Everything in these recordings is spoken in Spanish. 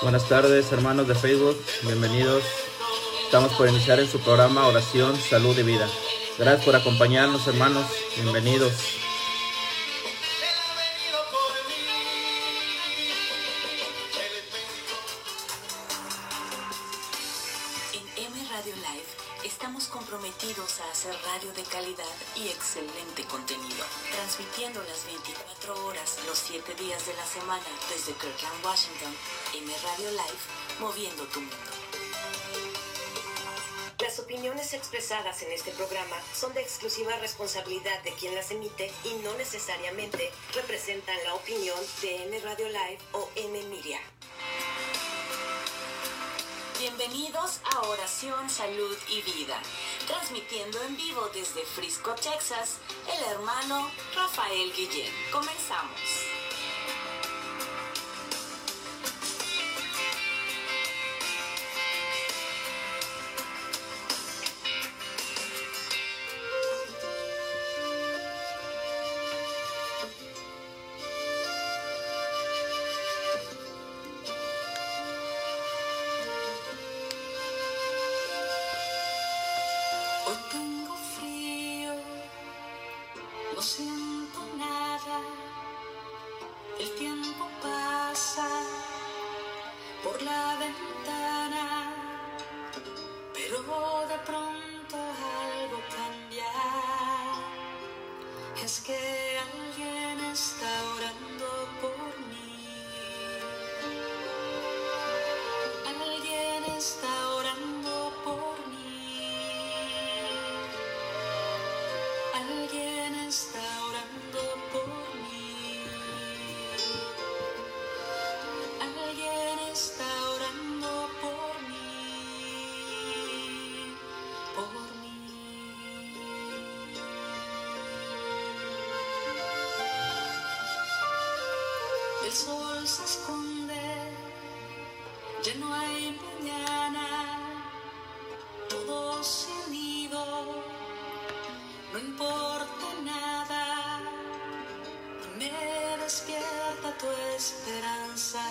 Buenas tardes, hermanos de Facebook. Bienvenidos. Estamos por iniciar en su programa Oración, Salud y Vida. Gracias por acompañarnos, hermanos. Bienvenidos. Responsabilidad de quien las emite y no necesariamente representan la opinión de M Radio Live o M Media. Bienvenidos a Oración, Salud y Vida, transmitiendo en vivo desde Frisco, Texas, el hermano Rafael Guillén. Comenzamos. Esperanza,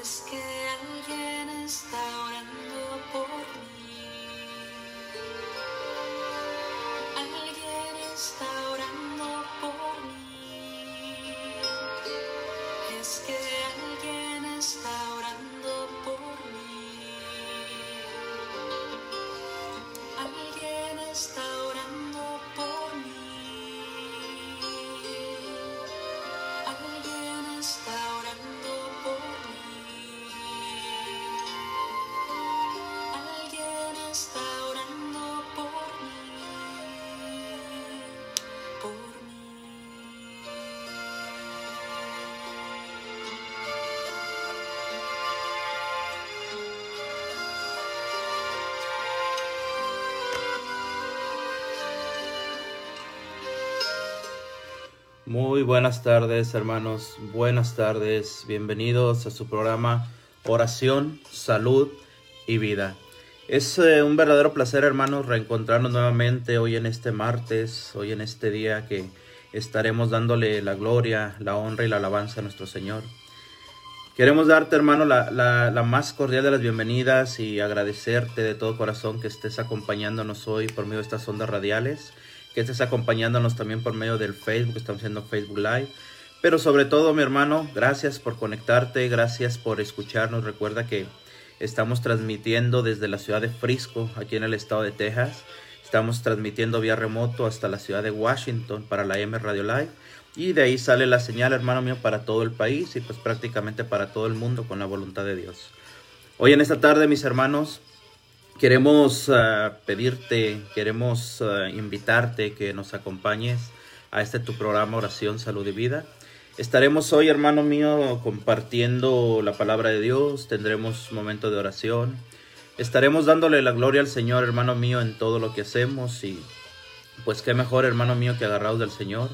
es que Muy buenas tardes, hermanos. Buenas tardes. Bienvenidos a su programa Oración, Salud y Vida. Es eh, un verdadero placer, hermanos, reencontrarnos nuevamente hoy en este martes, hoy en este día que estaremos dándole la gloria, la honra y la alabanza a nuestro Señor. Queremos darte, hermano, la, la- la más cordial de las bienvenidas y agradecerte de todo corazón que estés acompañándonos hoy por medio de estas ondas radiales, que estés acompañándonos también por medio del Facebook, estamos haciendo Facebook Live. Pero sobre todo, mi hermano, gracias por conectarte, gracias por escucharnos. Recuerda que estamos transmitiendo desde la ciudad de Frisco, aquí en el estado de Texas. Estamos transmitiendo vía remoto hasta la ciudad de Washington para la M Radio Live. Y de ahí sale la señal, hermano mío, para todo el país y pues prácticamente para todo el mundo con la voluntad de Dios. Hoy en esta tarde, mis hermanos, queremos ah, pedirte, queremos ah, invitarte que nos acompañes a este tu programa Oración, Salud y Vida. Estaremos hoy, hermano mío, compartiendo la palabra de Dios, tendremos momento de oración, estaremos dándole la gloria al Señor, hermano mío, en todo lo que hacemos y pues qué mejor, hermano mío, que agarrados del Señor.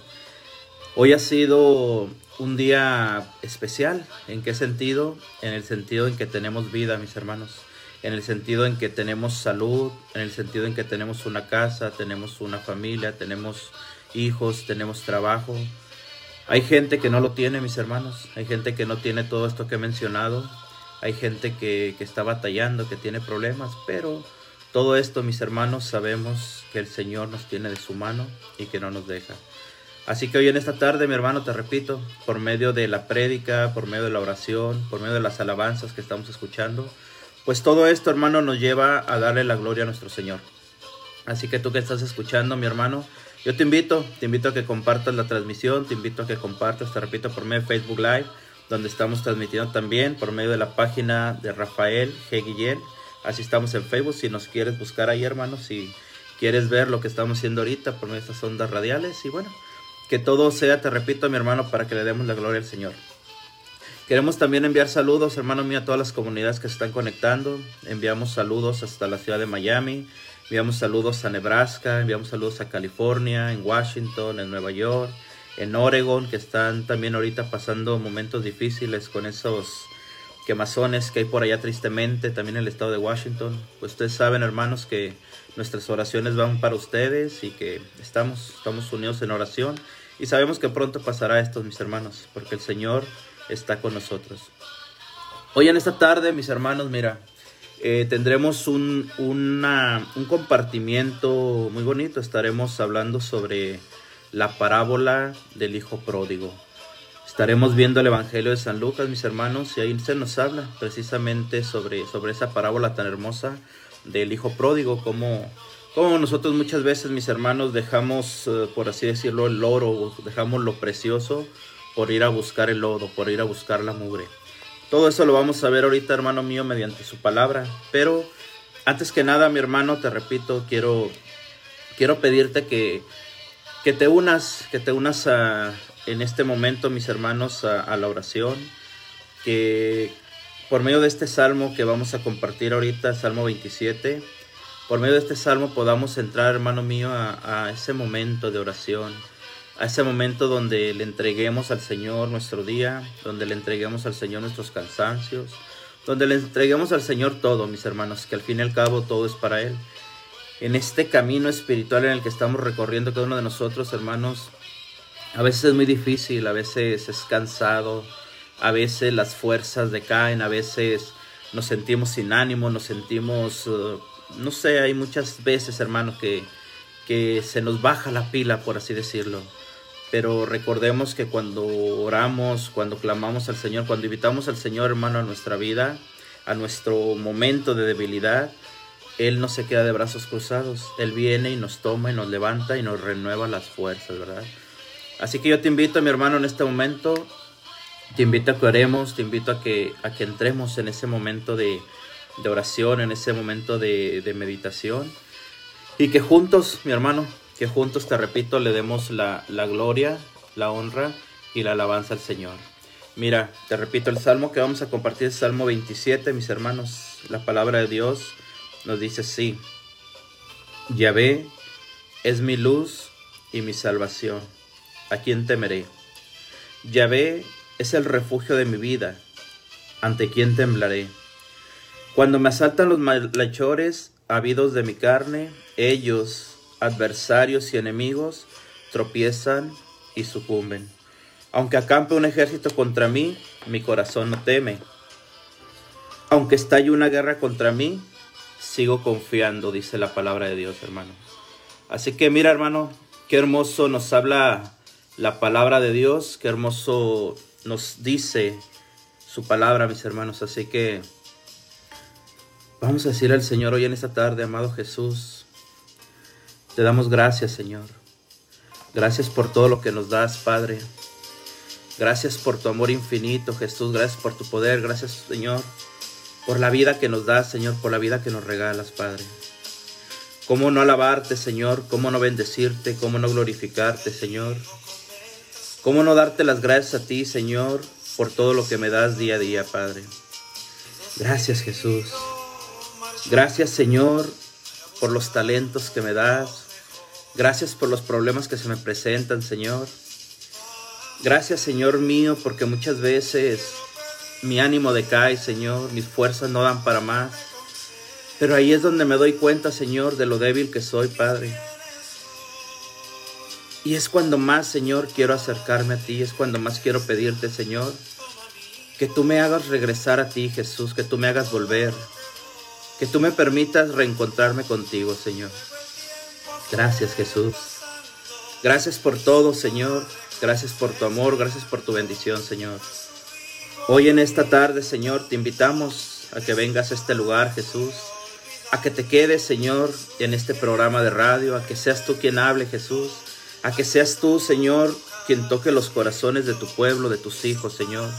Hoy ha sido un día especial. ¿En qué sentido? En el sentido en que tenemos vida, mis hermanos. En el sentido en que tenemos salud, en el sentido en que tenemos una casa, tenemos una familia, tenemos hijos, tenemos trabajo. Hay gente que no lo tiene, mis hermanos. Hay gente que no tiene todo esto que he mencionado. Hay gente que, que está batallando, que tiene problemas, pero todo esto, mis hermanos, sabemos que el Señor nos tiene de su mano y que no nos deja. Así que hoy en esta tarde, mi hermano, te repito, por medio de la prédica, por medio de la oración, por medio de las alabanzas que estamos escuchando, pues todo esto, hermano, nos lleva a darle la gloria a nuestro Señor. Así que tú que estás escuchando, mi hermano, yo te invito, te invito a que compartas la transmisión, te invito a que compartas, te repito, por medio de Facebook Live, donde estamos transmitiendo también, por medio de la página de Rafael G. Guillén. Así estamos en Facebook, si nos quieres buscar ahí, hermano, si quieres ver lo que estamos haciendo ahorita por medio de estas ondas radiales. Y bueno, que todo sea, te repito, mi hermano, para que le demos la gloria al Señor. Queremos también enviar saludos, hermano mío, a todas las comunidades que se están conectando. Enviamos saludos hasta la ciudad de Miami, enviamos saludos a Nebraska, enviamos saludos a California, en Washington, en Nueva York, en Oregon, que están también ahorita pasando momentos difíciles con esos quemazones que hay por allá tristemente, también en el estado de Washington. Pues ustedes saben, hermanos, que nuestras oraciones van para ustedes y que estamos, estamos unidos en oración y sabemos que pronto pasará esto, mis hermanos, porque el Señor está con nosotros. Hoy en esta tarde, mis hermanos, mira, eh, tendremos un, una, un compartimiento muy bonito. Estaremos hablando sobre la parábola del Hijo Pródigo. Estaremos viendo el Evangelio de San Lucas, mis hermanos, y ahí se nos habla precisamente sobre, sobre esa parábola tan hermosa del Hijo Pródigo, como, como nosotros muchas veces, mis hermanos, dejamos, eh, por así decirlo, el oro, dejamos lo precioso por ir a buscar el lodo, por ir a buscar la mugre. Todo eso lo vamos a ver ahorita, hermano mío, mediante su palabra. Pero antes que nada, mi hermano, te repito, quiero, quiero pedirte que, que te unas, que te unas a, en este momento, mis hermanos, a, a la oración. Que por medio de este salmo que vamos a compartir ahorita, Salmo 27, por medio de este salmo podamos entrar, hermano mío, a, a ese momento de oración a ese momento donde le entreguemos al Señor nuestro día, donde le entreguemos al Señor nuestros cansancios, donde le entreguemos al Señor todo, mis hermanos, que al fin y al cabo todo es para Él. En este camino espiritual en el que estamos recorriendo cada uno de nosotros, hermanos, a veces es muy difícil, a veces es cansado, a veces las fuerzas decaen, a veces nos sentimos sin ánimo, nos sentimos, uh, no sé, hay muchas veces, hermanos, que, que se nos baja la pila, por así decirlo. Pero recordemos que cuando oramos, cuando clamamos al Señor, cuando invitamos al Señor hermano a nuestra vida, a nuestro momento de debilidad, Él no se queda de brazos cruzados. Él viene y nos toma y nos levanta y nos renueva las fuerzas, ¿verdad? Así que yo te invito, mi hermano, en este momento, te invito a que oremos, te invito a que, a que entremos en ese momento de, de oración, en ese momento de, de meditación. Y que juntos, mi hermano, que juntos, te repito, le demos la, la, gloria, la honra y la alabanza al Señor. Mira, te repito, el salmo que vamos a compartir es Salmo 27, mis hermanos. La palabra de Dios nos dice así. Yahvé es mi luz y mi salvación. ¿A quién temeré? Yahvé es el refugio de mi vida. ¿Ante quién temblaré? Cuando me asaltan los malhechores, habidos de mi carne, ellos adversarios y enemigos tropiezan y sucumben. Aunque acampe un ejército contra mí, mi corazón no teme. Aunque estalle una guerra contra mí, sigo confiando, dice la palabra de Dios, hermano. Así que mira, hermano, qué hermoso nos habla la palabra de Dios, qué hermoso nos dice su palabra, mis hermanos. Así que vamos a decir al Señor hoy en esta tarde, amado Jesús, te damos gracias, Señor. Gracias por todo lo que nos das, Padre. Gracias por tu amor infinito, Jesús. Gracias por tu poder. Gracias, Señor, por la vida que nos das, Señor, por la vida que nos regalas, Padre. ¿Cómo no alabarte, Señor? ¿Cómo no bendecirte? ¿Cómo no glorificarte, Señor? ¿Cómo no darte las gracias a ti, Señor, por todo lo que me das día a día, Padre? Gracias, Jesús. Gracias, Señor, por los talentos que me das. Gracias por los problemas que se me presentan, Señor. Gracias, Señor mío, porque muchas veces mi ánimo decae, Señor, mis fuerzas no dan para más. Pero ahí es donde me doy cuenta, Señor, de lo débil que soy, Padre. Y es cuando más, Señor, quiero acercarme a ti, es cuando más quiero pedirte, Señor, que tú me hagas regresar a ti, Jesús, que tú me hagas volver, que tú me permitas reencontrarme contigo, Señor. Gracias, Jesús. Gracias por todo, Señor. Gracias por tu amor, gracias por tu bendición, Señor. Hoy en esta tarde, Señor, te invitamos a que vengas a este lugar, Jesús, a que te quedes, Señor, en este programa de radio, a que seas tú quien hable, Jesús, a que seas tú, Señor, quien toque los corazones de tu pueblo, de tus hijos, Señor.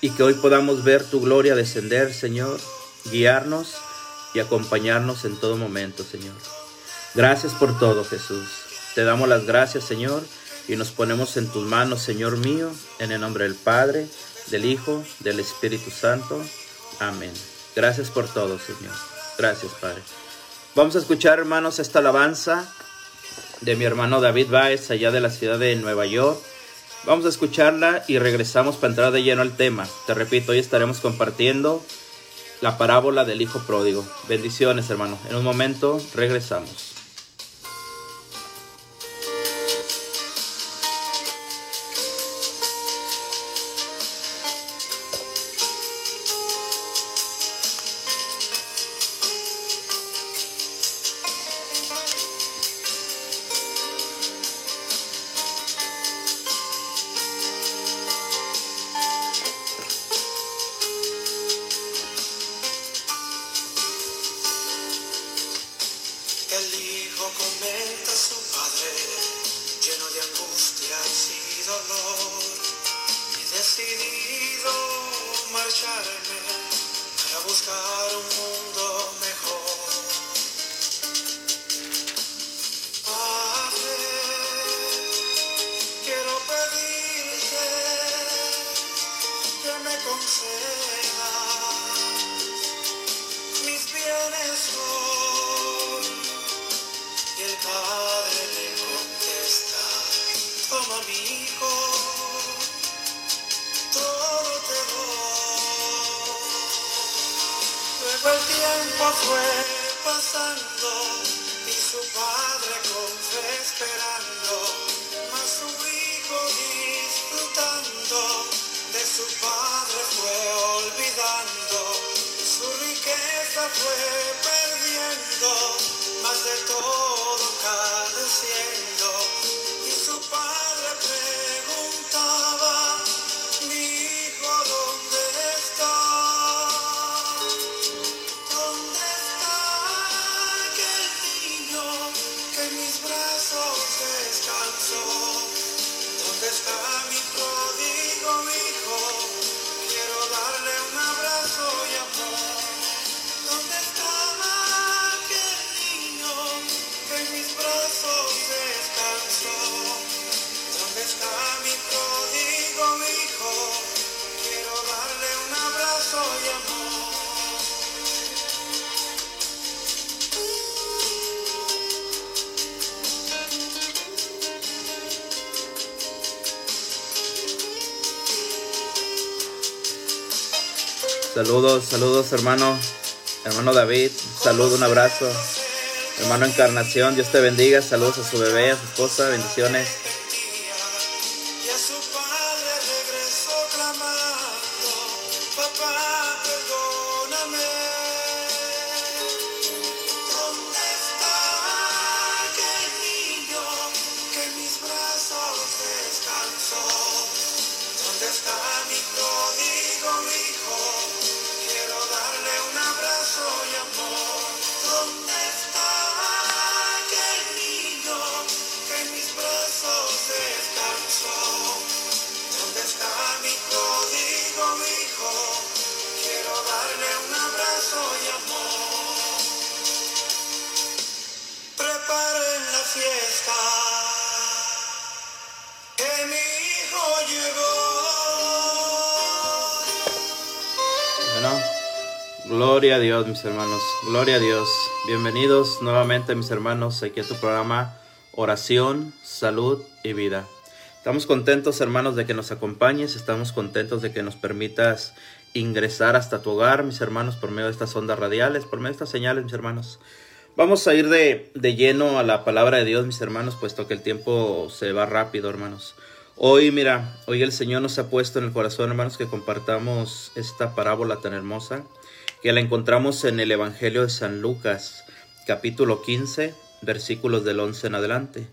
Y que hoy podamos ver tu gloria descender, Señor, guiarnos y acompañarnos en todo momento, Señor. Gracias por todo, Jesús. Te damos las gracias, Señor, y nos ponemos en tus manos, Señor mío, en el nombre del Padre, del Hijo, del Espíritu Santo. Amén. Gracias por todo, Señor. Gracias, Padre. Vamos a escuchar, hermanos, esta alabanza de mi hermano David Baez, allá de la ciudad de Nueva York. Vamos a escucharla y regresamos para entrar de lleno al tema. Te repito, hoy estaremos compartiendo la parábola del Hijo Pródigo. Bendiciones, hermano. En un momento regresamos. tiempo fue pasando y su padre con fe esperando, mas su hijo disfrutando de su padre fue olvidando, su riqueza fue perdiendo, más de todo. Saludos, saludos hermano, hermano David, saludo, un abrazo. Hermano Encarnación, Dios te bendiga, saludos a su bebé, a su esposa, bendiciones. Gloria a Dios, mis hermanos. Gloria a Dios. Bienvenidos nuevamente, mis hermanos, aquí a tu programa Oración, Salud y Vida. Estamos contentos, hermanos, de que nos acompañes. Estamos contentos de que nos permitas ingresar hasta tu hogar, mis hermanos, por medio de estas ondas radiales, por medio de estas señales, mis hermanos. Vamos a ir de, de, lleno a la palabra de Dios, mis hermanos, puesto que el tiempo se va rápido, hermanos. Hoy, mira, hoy el Señor nos ha puesto en el corazón, hermanos, que compartamos esta parábola tan hermosa, que la encontramos en el Evangelio de San Lucas, capítulo 15, versículos del 11 en adelante.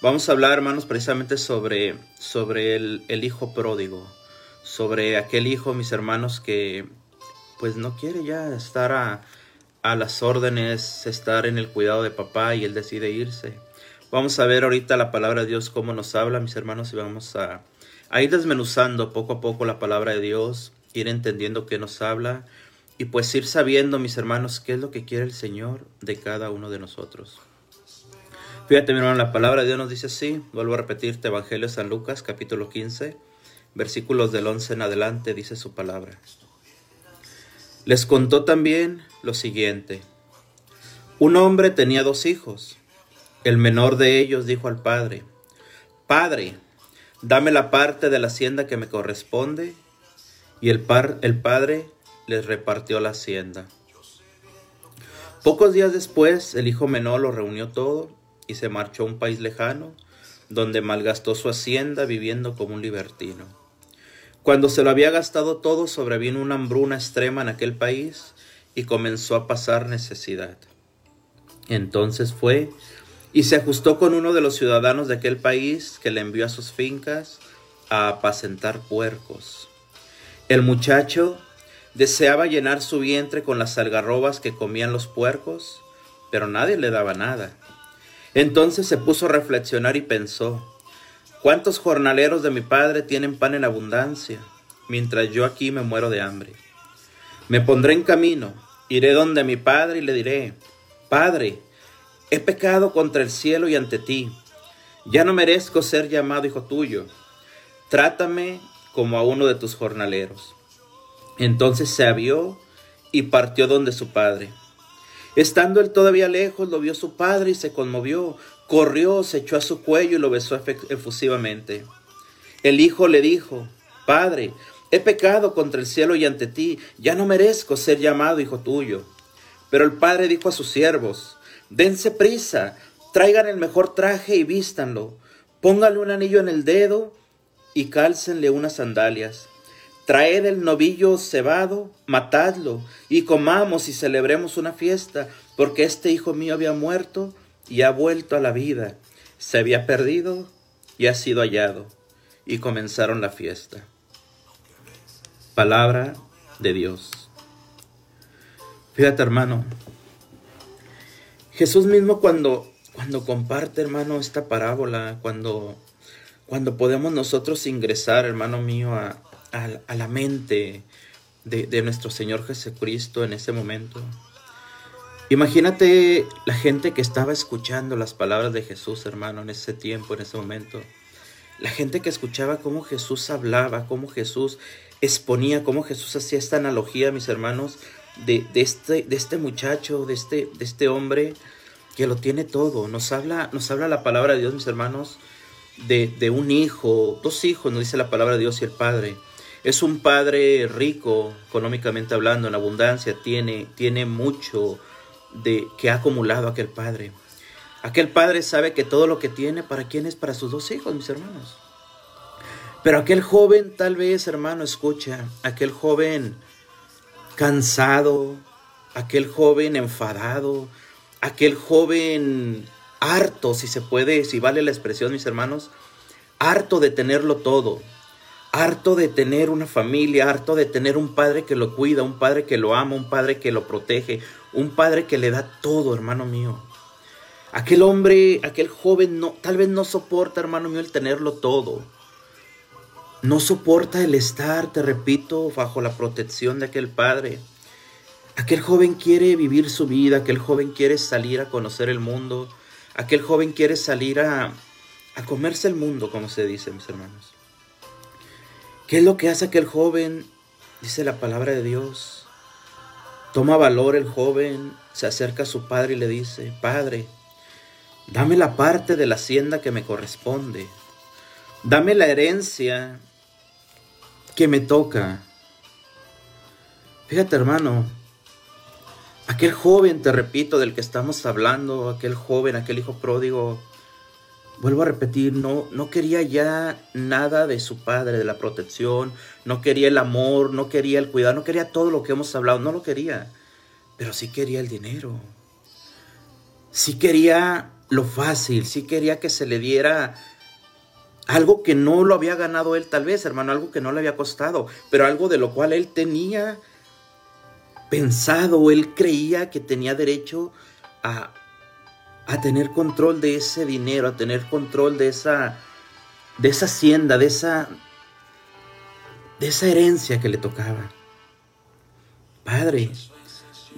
Vamos a hablar, hermanos, precisamente sobre, sobre el, el hijo pródigo, sobre aquel hijo, mis hermanos, que pues no quiere ya estar a a las órdenes, estar en el cuidado de papá y él decide irse. Vamos a ver ahorita la palabra de Dios, cómo nos habla, mis hermanos, y vamos a, ir desmenuzando poco a poco la palabra de Dios, ir entendiendo qué nos habla y pues ir sabiendo, mis hermanos, qué es lo que quiere el Señor de cada uno de nosotros. Fíjate, mi hermano, la palabra de Dios nos dice así, vuelvo a repetirte, Evangelio de San Lucas, capítulo 15, versículos del 11 en adelante, dice su palabra. Les contó también lo siguiente. Un hombre tenía dos hijos. El menor de ellos dijo al padre, Padre, dame la parte de la hacienda que me corresponde. Y el, par, el padre les repartió la hacienda. Pocos días después, el hijo menor lo reunió todo y se marchó a un país lejano, donde malgastó su hacienda viviendo como un libertino. Cuando se lo había gastado todo, sobrevino una hambruna extrema en aquel país y comenzó a pasar necesidad. Entonces fue y se ajustó con uno de los ciudadanos de aquel país que le envió a sus fincas a apacentar puercos. El muchacho deseaba llenar su vientre con las algarrobas que comían los puercos, pero nadie le daba nada. Entonces se puso a reflexionar y pensó, ¿Cuántos jornaleros de mi padre tienen pan en abundancia, mientras yo aquí me muero de hambre? Me pondré en camino, iré donde mi padre y le diré, Padre, he pecado contra el cielo y ante ti, ya no merezco ser llamado hijo tuyo, trátame como a uno de tus jornaleros. Entonces se avió y partió donde su padre. Estando él todavía lejos, lo vio su padre y se conmovió, Corrió, se echó a su cuello y lo besó efusivamente. El hijo le dijo, Padre, he pecado contra el cielo y ante ti, ya no merezco ser llamado hijo tuyo. Pero el padre dijo a sus siervos, dense prisa, traigan el mejor traje y vístanlo, pónganle un anillo en el dedo y cálcenle unas sandalias. Traed el novillo cebado, matadlo, y comamos y celebremos una fiesta, porque este hijo mío había muerto y ha vuelto a la vida. Se había perdido y ha sido hallado. Y comenzaron la fiesta. Palabra de Dios. Fíjate, hermano. Jesús mismo cuando, cuando comparte, hermano, esta parábola, cuando, cuando podemos nosotros ingresar, hermano mío, a, a, la mente de, nuestro Señor Jesucristo en ese momento, Imagínate la gente que estaba escuchando las palabras de Jesús, hermano, en ese tiempo, en ese momento. La gente que escuchaba cómo Jesús hablaba, cómo Jesús exponía, cómo Jesús hacía esta analogía, mis hermanos, de, este, de este muchacho, de este, de este hombre que lo tiene todo. Nos habla, nos habla la palabra de Dios, mis hermanos, de, de un hijo, dos hijos, nos dice la palabra de Dios y el Padre. Es un padre rico, económicamente hablando, en abundancia, tiene, tiene mucho, de que ha acumulado aquel padre. Aquel padre sabe que todo lo que tiene, ¿para quién es? Para sus dos hijos, mis hermanos. Pero aquel joven, tal vez, hermano, escucha, aquel joven cansado, aquel joven enfadado, aquel joven harto, si se puede, si vale la expresión, mis hermanos, harto de tenerlo todo, harto de tener una familia, harto de tener un padre que lo cuida, un padre que lo ama, un padre que lo protege, un padre que le da todo, hermano mío. Aquel hombre, aquel joven, no, tal vez no soporta, hermano mío, el tenerlo todo. No soporta el estar, te repito, bajo la protección de aquel padre. Aquel joven quiere vivir su vida, aquel joven quiere salir a conocer el mundo, aquel joven quiere salir a, a comerse el mundo, como se dice, mis hermanos. ¿Qué es lo que hace aquel joven? Dice la palabra de Dios. Toma valor el joven, se acerca a su padre y le dice, Padre, dame la parte de la hacienda que me corresponde, dame la herencia que me toca. Fíjate hermano, Aquel joven, te repito, del que estamos hablando, aquel joven, aquel hijo pródigo, vuelvo a repetir, no, no quería ya nada de su padre, de la protección, no quería el amor, no quería el cuidado, no quería todo lo que hemos hablado, no lo quería, pero sí quería el dinero, sí quería lo fácil, sí quería que se le diera algo que no lo había ganado él tal vez, hermano, algo que no le había costado, pero algo de lo cual él tenía pensado, él creía que tenía derecho a, a tener control de ese dinero, a tener control de esa, de esa hacienda, de esa, de esa herencia que le tocaba. Padre,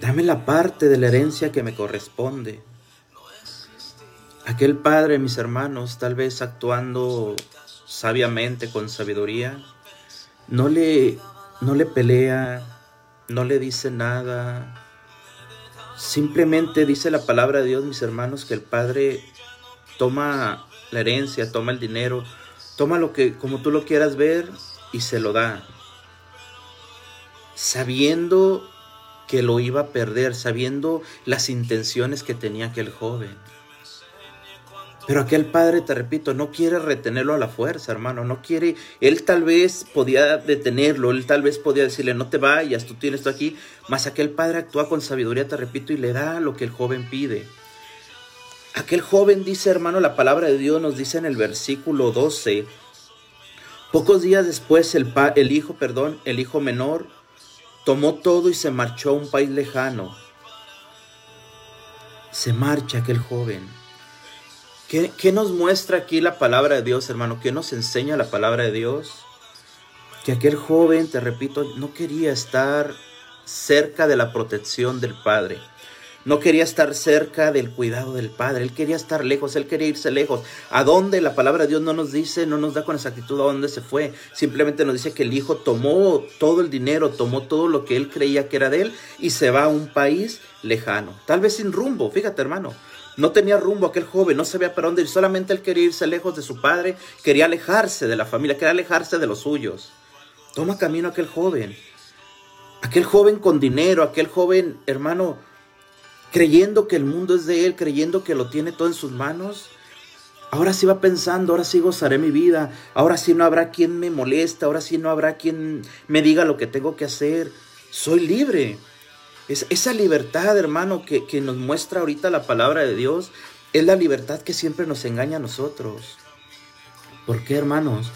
dame la parte de la herencia que me corresponde. Aquel padre, mis hermanos, tal vez actuando sabiamente, con sabiduría, no le, no le pelea, no le dice nada. Simplemente dice la palabra de Dios, mis hermanos, que el padre toma la herencia, toma el dinero, toma lo que como tú lo quieras ver y se lo da. Sabiendo que lo iba a perder, sabiendo las intenciones que tenía aquel joven. Pero aquel padre, te repito, no quiere retenerlo a la fuerza, hermano, no quiere, él tal vez podía detenerlo, él tal vez podía decirle, no te vayas, tú tienes esto aquí, mas aquel padre actúa con sabiduría, te repito, y le da lo que el joven pide. Aquel joven dice, hermano, la palabra de Dios nos dice en el versículo 12, pocos días después el, el hijo, perdón, el hijo menor, tomó todo y se marchó a un país lejano. Se marcha aquel joven ¿Qué, nos muestra aquí la palabra de Dios, hermano? ¿Qué nos enseña la palabra de Dios? Que aquel joven, te repito, no quería estar cerca de la protección del Padre. No quería estar cerca del cuidado del Padre. Él quería estar lejos, él quería irse lejos. ¿A dónde? La palabra de Dios no nos dice, no nos da con exactitud a dónde se fue. Simplemente nos dice que el Hijo tomó todo el dinero, tomó todo lo que él creía que era de él y se va a un país lejano. Tal vez sin rumbo, fíjate hermano. No tenía rumbo aquel joven, no sabía para dónde ir, solamente él quería irse lejos de su padre, quería alejarse de la familia, quería alejarse de los suyos. Toma camino aquel joven, aquel joven con dinero, aquel joven hermano, creyendo que el mundo es de él, creyendo que lo tiene todo en sus manos. Ahora sí va pensando, ahora sí gozaré mi vida, ahora sí no habrá quien me moleste, ahora sí no habrá quien me diga lo que tengo que hacer. Soy libre esa libertad, hermano, que, que nos muestra ahorita la palabra de Dios, es la libertad que siempre nos engaña a nosotros. ¿Por qué, hermanos?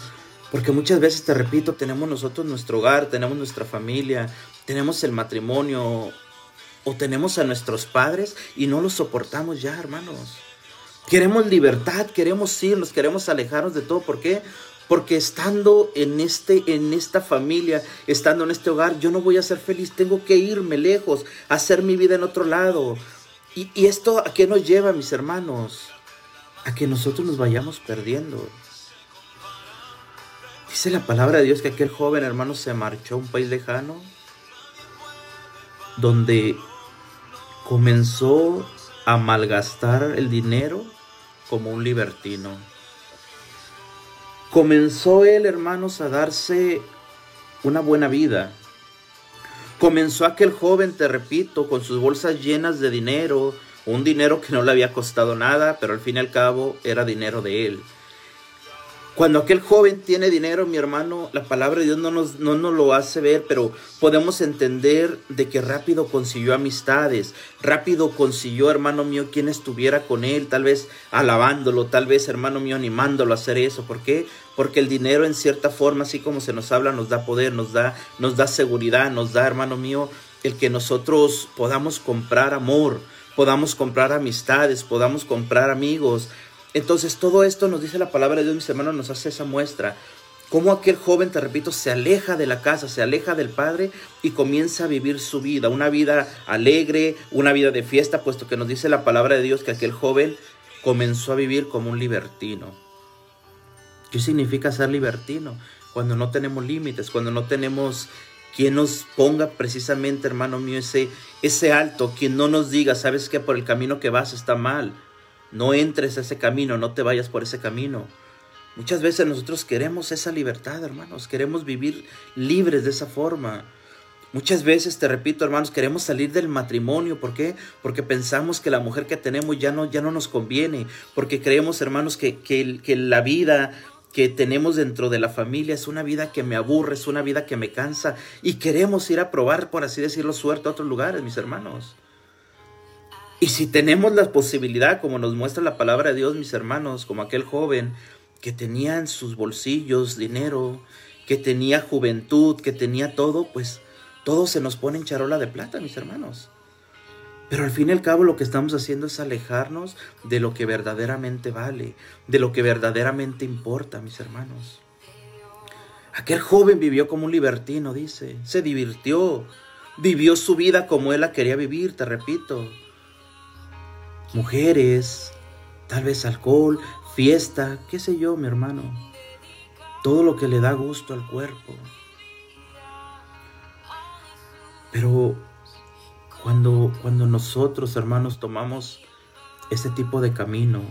Porque muchas veces, te repito, tenemos nosotros nuestro hogar, tenemos nuestra familia, tenemos el matrimonio o tenemos a nuestros padres y no los soportamos ya, hermanos. Queremos libertad, queremos irnos, queremos alejarnos de todo. ¿Por qué? Porque estando en, este, en esta familia, estando en este hogar, yo no voy a ser feliz. Tengo que irme lejos, hacer mi vida en otro lado. ¿Y, y esto a qué nos lleva, mis hermanos? A que nosotros nos vayamos perdiendo. Dice la palabra de Dios que aquel joven hermano se marchó a un país lejano donde comenzó a malgastar el dinero como un libertino. Comenzó él, hermanos, a darse una buena vida. Comenzó aquel joven, te repito, con sus bolsas llenas de dinero, un dinero que no le había costado nada, pero al fin y al cabo era dinero de él. Cuando aquel joven tiene dinero, mi hermano, la palabra de Dios no nos, no nos lo hace ver, pero podemos entender de que rápido consiguió amistades, rápido consiguió, hermano mío, quien estuviera con él, tal vez alabándolo, tal vez, hermano mío, animándolo a hacer eso. ¿Por qué? Porque el dinero en cierta forma, así como se nos habla, nos da poder, nos da, nos da seguridad, nos da, hermano mío, el que nosotros podamos comprar amor, podamos comprar amistades, podamos comprar amigos, entonces todo esto nos dice la palabra de Dios, mis hermanos, nos hace esa muestra. Cómo aquel joven, te repito, se aleja de la casa, se aleja del padre y comienza a vivir su vida, una vida alegre, una vida de fiesta, puesto que nos dice la palabra de Dios que aquel joven comenzó a vivir como un libertino. ¿Qué significa ser libertino? Cuando no tenemos límites, cuando no tenemos quien nos ponga precisamente, hermano mío, ese, ese alto, quien no nos diga, sabes que por el camino que vas está mal, no entres a ese camino, no te vayas por ese camino. Muchas veces nosotros queremos esa libertad, hermanos, queremos vivir libres de esa forma. Muchas veces, te repito, hermanos, queremos salir del matrimonio. ¿Por qué? Porque pensamos que la mujer que tenemos ya no, ya no nos conviene. Porque creemos, hermanos, que, que, que la vida que tenemos dentro de la familia es una vida que me aburre, es una vida que me cansa. Y queremos ir a probar, por así decirlo, suerte a otros lugares, mis hermanos. Y si tenemos la posibilidad, como nos muestra la palabra de Dios, mis hermanos, como aquel joven que tenía en sus bolsillos dinero, que tenía juventud, que tenía todo, pues todo se nos pone en charola de plata, mis hermanos. Pero al fin y al cabo lo que estamos haciendo es alejarnos de lo que verdaderamente vale, de lo que verdaderamente importa, mis hermanos. Aquel joven vivió como un libertino, dice, se divirtió, vivió su vida como él la quería vivir, te repito. Mujeres, tal vez alcohol, fiesta, qué sé yo, mi hermano. Todo lo que le da gusto al cuerpo. Pero cuando, cuando nosotros, hermanos, tomamos ese tipo de camino,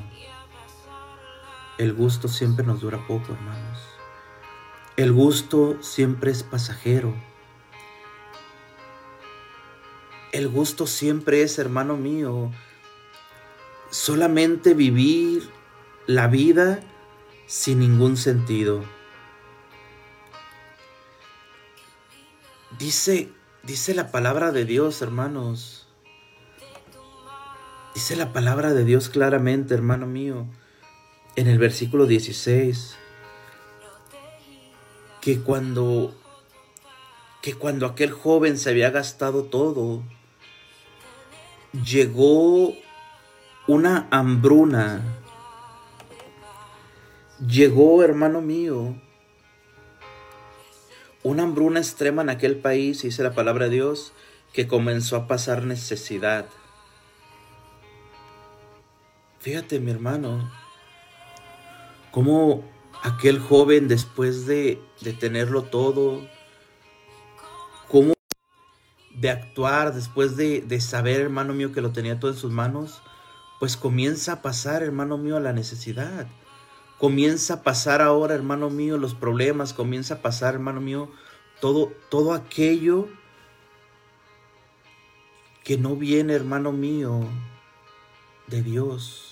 el gusto siempre nos dura poco, hermanos. El gusto siempre es pasajero. El gusto siempre es, hermano mío, solamente vivir la vida sin ningún sentido. Dice Dice la palabra de Dios, hermanos. Dice la palabra de Dios claramente, hermano mío, en el versículo 16, que cuando que cuando aquel joven se había gastado todo, llegó una hambruna. Llegó, hermano mío, una hambruna extrema en aquel país, dice la palabra de Dios, que comenzó a pasar necesidad. Fíjate, mi hermano, cómo aquel joven después de, de tenerlo todo, cómo de actuar, después de, de saber, hermano mío, que lo tenía todo en sus manos, pues comienza a pasar, hermano mío, a la necesidad. Comienza a pasar ahora, hermano mío, los problemas, comienza a pasar, hermano mío, todo, todo aquello que no viene, hermano mío, de Dios.